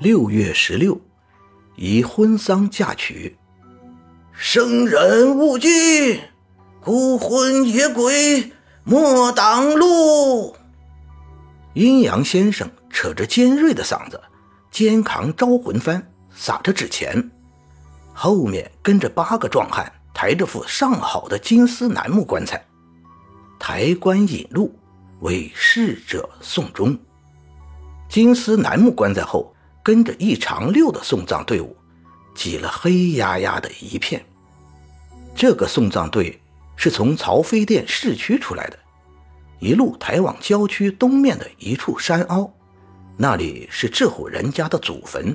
六月十六，以婚丧嫁娶。生人勿惧，孤魂野鬼莫挡路。阴阳先生扯着尖锐的嗓子，肩扛招魂幡，撒着纸钱，后面跟着八个壮汉，抬着副上好的金丝楠木棺材，抬棺引路，为逝者送终。金丝楠木棺材后。跟着一长溜的送葬队伍，挤了黑压压的一片。这个送葬队是从曹妃甸市区出来的，一路抬往郊区东面的一处山凹，那里是这户人家的祖坟。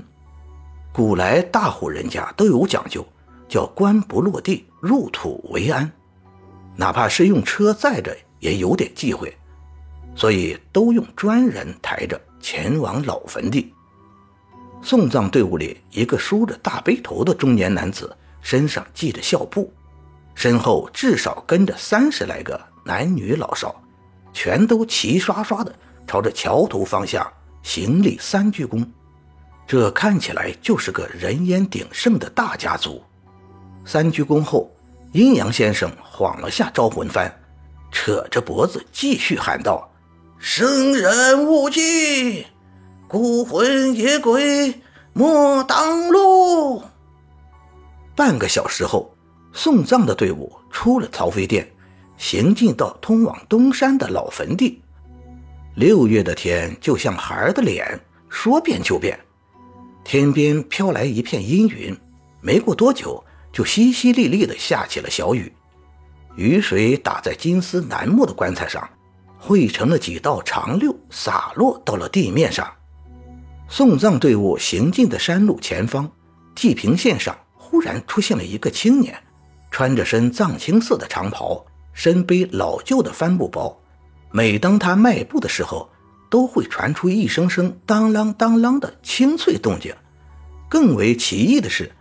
古来大户人家都有讲究，叫棺不落地，入土为安，哪怕是用车载着也有点忌讳，所以都用专人抬着前往老坟地。送葬队伍里，一个梳着大背头的中年男子，身上系着孝布，身后至少跟着三十来个男女老少，全都齐刷刷的朝着桥头方向行礼三鞠躬。这看起来就是个人烟鼎盛的大家族。三鞠躬后，阴阳先生晃了下招魂幡，扯着脖子继续喊道：“生人勿近。”孤魂野鬼莫挡路。半个小时后，送葬的队伍出了曹妃甸，行进到通往东山的老坟地。六月的天就像孩儿的脸，说变就变。天边飘来一片阴云，没过多久，就淅淅沥沥地下起了小雨。雨水打在金丝楠木的棺材上，汇成了几道长溜，洒落到了地面上。送葬队伍行进的山路前方，地平线上忽然出现了一个青年，穿着身藏青色的长袍，身背老旧的帆布包。每当他迈步的时候，都会传出一声声当啷当啷的清脆动静。更为奇异的是，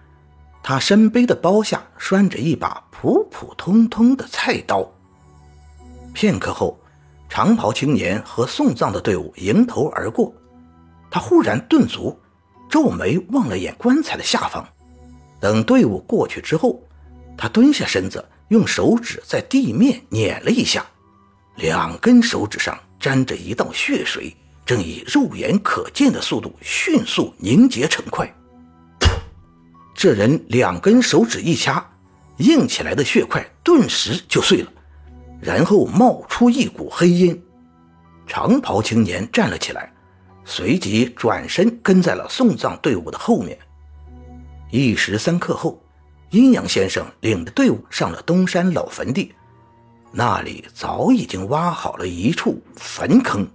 他身背的包下拴着一把普普通通的菜刀。片刻后，长袍青年和送葬的队伍迎头而过。他忽然顿足，皱眉望了眼棺材的下方。等队伍过去之后，他蹲下身子，用手指在地面碾了一下，两根手指上沾着一道血水，正以肉眼可见的速度迅速凝结成块。这人两根手指一掐，硬起来的血块顿时就碎了，然后冒出一股黑烟。长袍青年站了起来。随即转身跟在了送葬队伍的后面。一时三刻后，阴阳先生领着队伍上了东山老坟地，那里早已经挖好了一处坟坑。